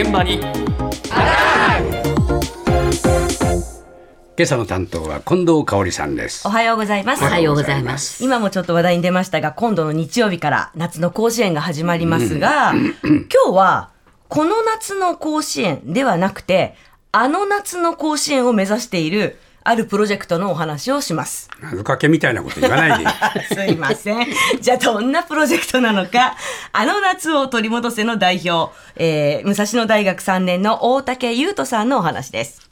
現場に。今朝の担当は近藤香織さんです。おはようございます。おはようございます。今もちょっと話題に出ましたが、今度の日曜日から夏の甲子園が始まりますが、今日はこの夏の甲子園ではなくて、あの夏の甲子園を目指しているあるプロジェクトのお話をします。謎かけみたいなこと言わないで すいません。じゃあどんなプロジェクトなのか、あの夏を取り戻せの代表、えー、武蔵野大学3年の大竹優斗さんのお話です。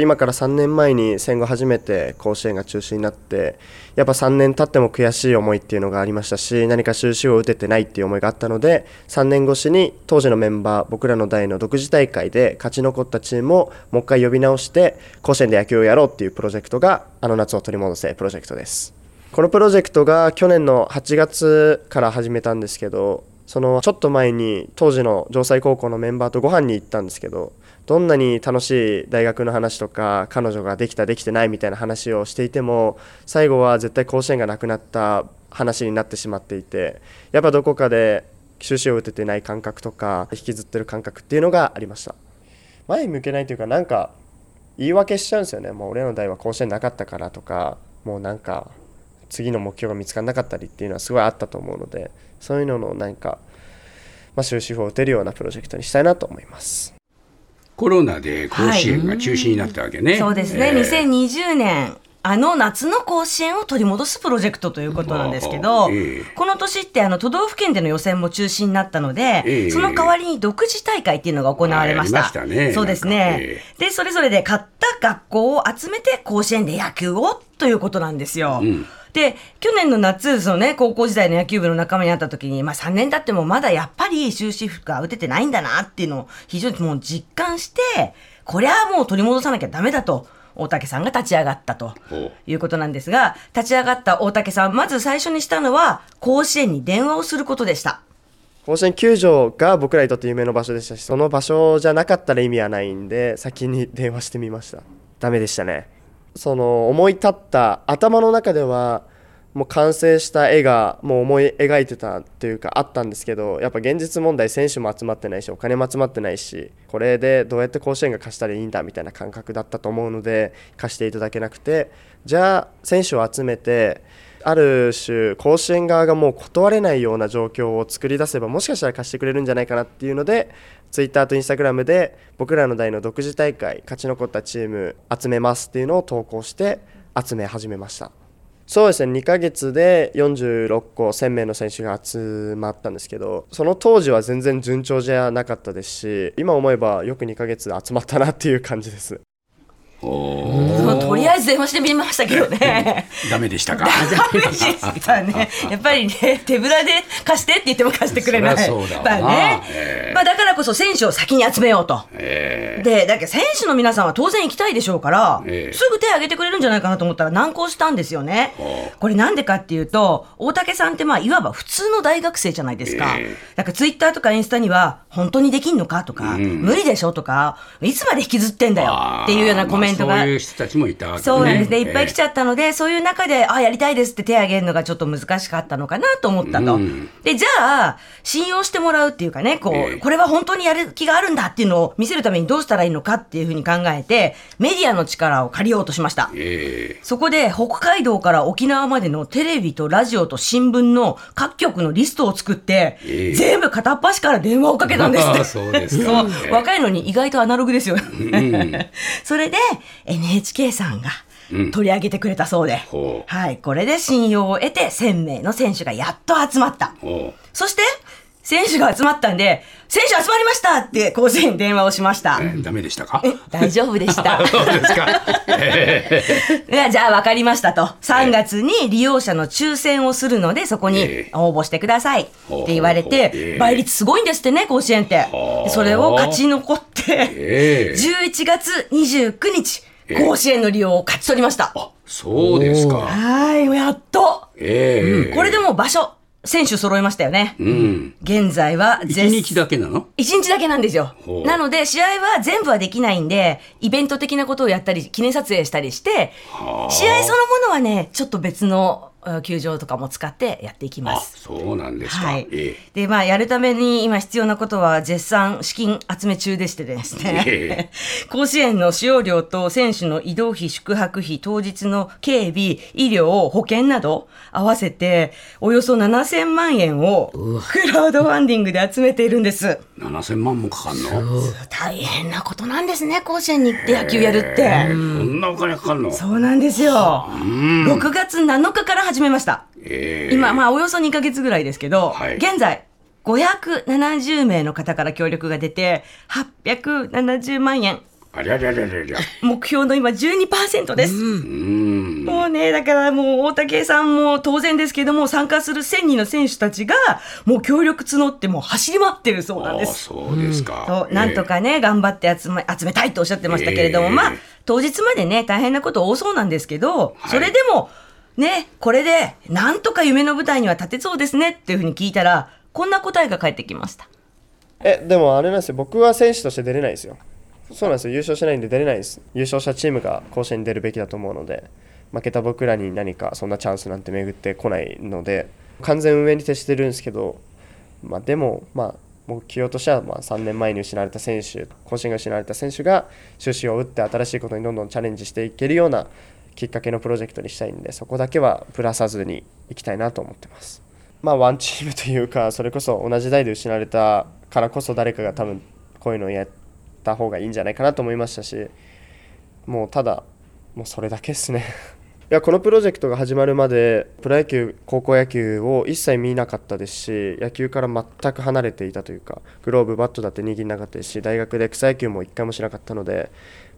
今から3年前に戦後初めて甲子園が中止になってやっぱ3年経っても悔しい思いっていうのがありましたし何か収支を打ててないっていう思いがあったので3年越しに当時のメンバー僕らの代の独自大会で勝ち残ったチームをもう一回呼び直して甲子園で野球をやろうっていうプロジェクトがあの夏を取り戻せプロジェクトです。このプロジェクトが去年の8月から始めたんですけどそのちょっと前に当時の城西高校のメンバーとご飯に行ったんですけどどんなに楽しい大学の話とか彼女ができたできてないみたいな話をしていても最後は絶対甲子園がなくなった話になってしまっていてやっぱどこかで収支を打ててない感覚とか引きずってる感覚っていうのがありました前に向けないというかなんか言い訳しちゃうんですよねもう俺の代は甲子園なかったからとかもうなんか次の目標が見つからなかったりっていうのはすごいあったと思うのでそういうののなんか、まあ、終止符を打てるようなプロジェクトにしたいなと思います。コロナで甲子園が中止になったわけね、そうですね、えー。2020年あの夏の甲子園を取り戻すプロジェクトということなんですけど、ええ。この年ってあの都道府県での予選も中止になったので、ええ。その代わりに独自大会っていうのが行われました。したね。そうですなんかね、で、それぞれで勝った学校を集めて甲子園で野球をということなんですよ。んで、去年の夏、そのね、高校時代の野球部の仲間になった時に、まあ3年経ってもまだやっぱり終止符が打ててないんだなっていうのを非常にもう実感して、こりゃもう取り戻さなきゃダメだと、大竹さんが立ち上がったということなんですが、立ち上がった大竹さん、まず最初にしたのは、甲子園に電話をすることでした。甲子園球場が僕らにとって夢の場所でしたしその場所じゃなかったら意味はないんで先に電話してみました。ダメでしたねその思い立った頭の中ではもう完成した絵がもう思い描いてたというかあったんですけどやっぱ現実問題選手も集まってないしお金も集まってないしこれでどうやって甲子園が貸したらいいんだみたいな感覚だったと思うので貸していただけなくてじゃあ選手を集めてある種甲子園側がもう断れないような状況を作り出せばもしかしたら貸してくれるんじゃないかなっていうのでツイッターとインスタグラムで僕らの代の独自大会勝ち残ったチーム集めますっていうのを投稿して集め始めました。そうですね。2ヶ月で46個1000名の選手が集まったんですけどその当時は全然順調じゃなかったですし今思えばよく2ヶ月集まったなっていう感じです。とりあえず電話してみましたけどね。ダメでしたか？ダメでしたね。やっぱりね、手ぶらで貸してって言っても貸してくれない。そうだまあねええまあだからこそ選手を先に集めようと。えで、だけど選手の皆さんは当然行きたいでしょうから、ええすぐ手を挙げてくれるんじゃないかなと思ったら難航したんですよねこれなんでかっていうと、大竹さんってまあいわば普通の大学生じゃないですか。ええだからツイッターとかインスタには本当にできんのかとか、うん無理でしょとか、いつまで引きずってんだよっていうようなコメントが。まあそういう人たちもいたわけねそうなんですね。いっぱい来ちゃゃったので、そういう中で、あ、やりたいですって手を挙げるのがちょっと難しかったのかなと思ったと。うんで、じゃあ、信用してもらうっていうかね、こう、ええこれは本当にやる気があるんだっていうのを見せるためにどうしたらいいのかっていうふうに考えて、メディアの力を借りようとしました。えそこで北海道から沖縄までのテレビとラジオと新聞の各局のリストを作って、ええ全部片っ端から電話をかけたんですって。あ そう若いのに意外とアナログですよ。ん それで NHK さんん取り上げてくれたそうで、ほう。はい、これで信用を得て1000名の選手がやっと集まった。そして、選手が集まったんで、選手集まりましたって甲子園に電話をしました。えダメでしたか？え大丈夫でした。そうですか。え いやじゃあ分かりましたと。3月に利用者の抽選をするので、そこにええ。応募してください。って言われてえ、倍率すごいんですってね、甲子園って。それを勝ち残って、ええ。11月29日、ええ甲子園の利用を勝ち取りました。あそうですか。はい、やっと。ええ。これでもう場所、選手揃いましたよね。うん。現在は一絶日だけなの？一日だけなんですよ。なので、試合は全部はできないんで、イベント的なことをやったり、記念撮影したりして、はあ。試合そのものはね、ちょっと別のあ球場とかも使ってやっていきまあ、す。そうなんですか。はい。えでまあやるために今必要なことは絶賛資金集め中でしてですね、え 甲子園の使用料と選手の移動費宿泊費当日の警備医療保険など合わせておよそ7000万円をクラウドファンディングで集めているんです。え、7000万もかかんの？大変なことなんですね甲子園に行って野球やるって、ええこんなお金かかんの？そうなんですよ。6月7日から始めました。ええ今、まあ、およそ2ヶ月ぐらいですけど、はい。現在、570名の方から協力が出て、870万円。ありゃりゃりゃりゃ。目標の今12%です。うん。もうね、だからもう大竹さんも当然ですけども、参加する1000人の選手たちが、もう協力募ってもう走り回ってるそうなんああ、です。そうですか。そうなんとかね、頑張って集め集めたいとおっしゃってましたけれども、ええまあ、当日までね、大変なこと多そうなんですけど、はいそれでも、ね、これで、なんとか夢の舞台には立てそうですねっていうふうに聞いたら、こんな答えが返ってきました。えでもあれなんですよ僕は選手として出れないですよそうなんですよ優勝しないんで出れないです優勝したチームが甲子園に出るべきだと思うので負けた僕らに何かそんなチャンスなんて巡ってこないので完全運営に徹してるんですけど、まあ、でもまあ目標としてはまあ3年前に失われた選手甲子園が失われた選手が終止を打って新しいことにどんどんチャレンジしていけるようなきっかけのプロジェクトにしたいんでそこだけはぶらさずにいきたいなと思ってます。まあ、ワンチームというかそれこそ同じ代で失われたからこそ誰かが多分こういうのをやった方がいいんじゃないかなと思いましたしもうただもうそれだけですね。いやこのプロジェクトが始まるまでプロ野球高校野球を一切見なかったですし野球から全く離れていたというかグローブバットだって握んなかったですし大学で草野球も一回もしなかったので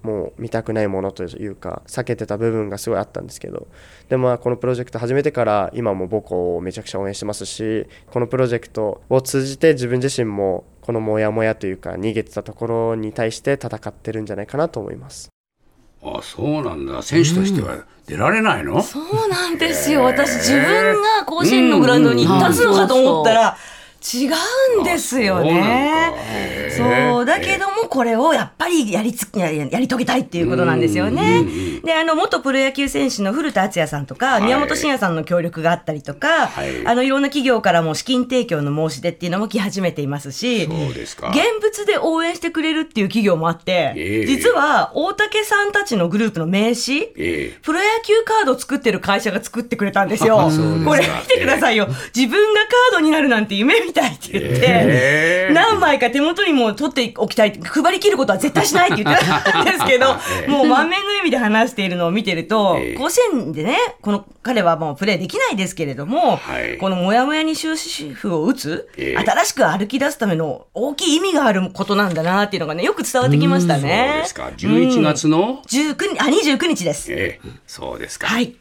もう見たくないものというか避けてた部分がすごいあったんですけどでもこのプロジェクト始めてから今も母校をめちゃくちゃ応援してますしこのプロジェクトを通じて自分自身もこのモヤモヤというか逃げてたところに対して戦ってるんじゃないかなと思います。あそうなんだ。選手としては出られないの、そうなんですよ。私自分が甲子園のグラウンドに立つのかと思ったら、違うんですよあそうなんねそう。だけどもこれをやっぱりやりつややり遂げたいっていうことなんですよね。であの元プロ野球選手の古田敦也さんとか、い。宮本慎也さんの協力があったりとか、はい。あのいろんな企業からも資金提供の申し出っていうのも来始めていますし、そうですか。現物で応援してくれるっていう企業もあって、ええ。実は大竹さんたちのグループの名刺、ええ。プロ野球カード作ってる会社が作ってくれたんですよ。これ見てくださいよ。自分がカードになるなんて夢みたいって言って、ええ。何枚か手元にも取っておきたい。配り切ることは絶対しないって言ってたんですけど、ええ。もう満面の笑みで話しているのを見てると、ええ。甲子園でね、この彼はもうプレーできないですけれども、はい。このモヤモヤに終止符を打つ、ええ。新しく歩き出すための大きい意味があることなんだなっていうのがね、よく伝わってきましたそうね。ですか。11月の、19日、あ、29日です。ええ。そうですか。はい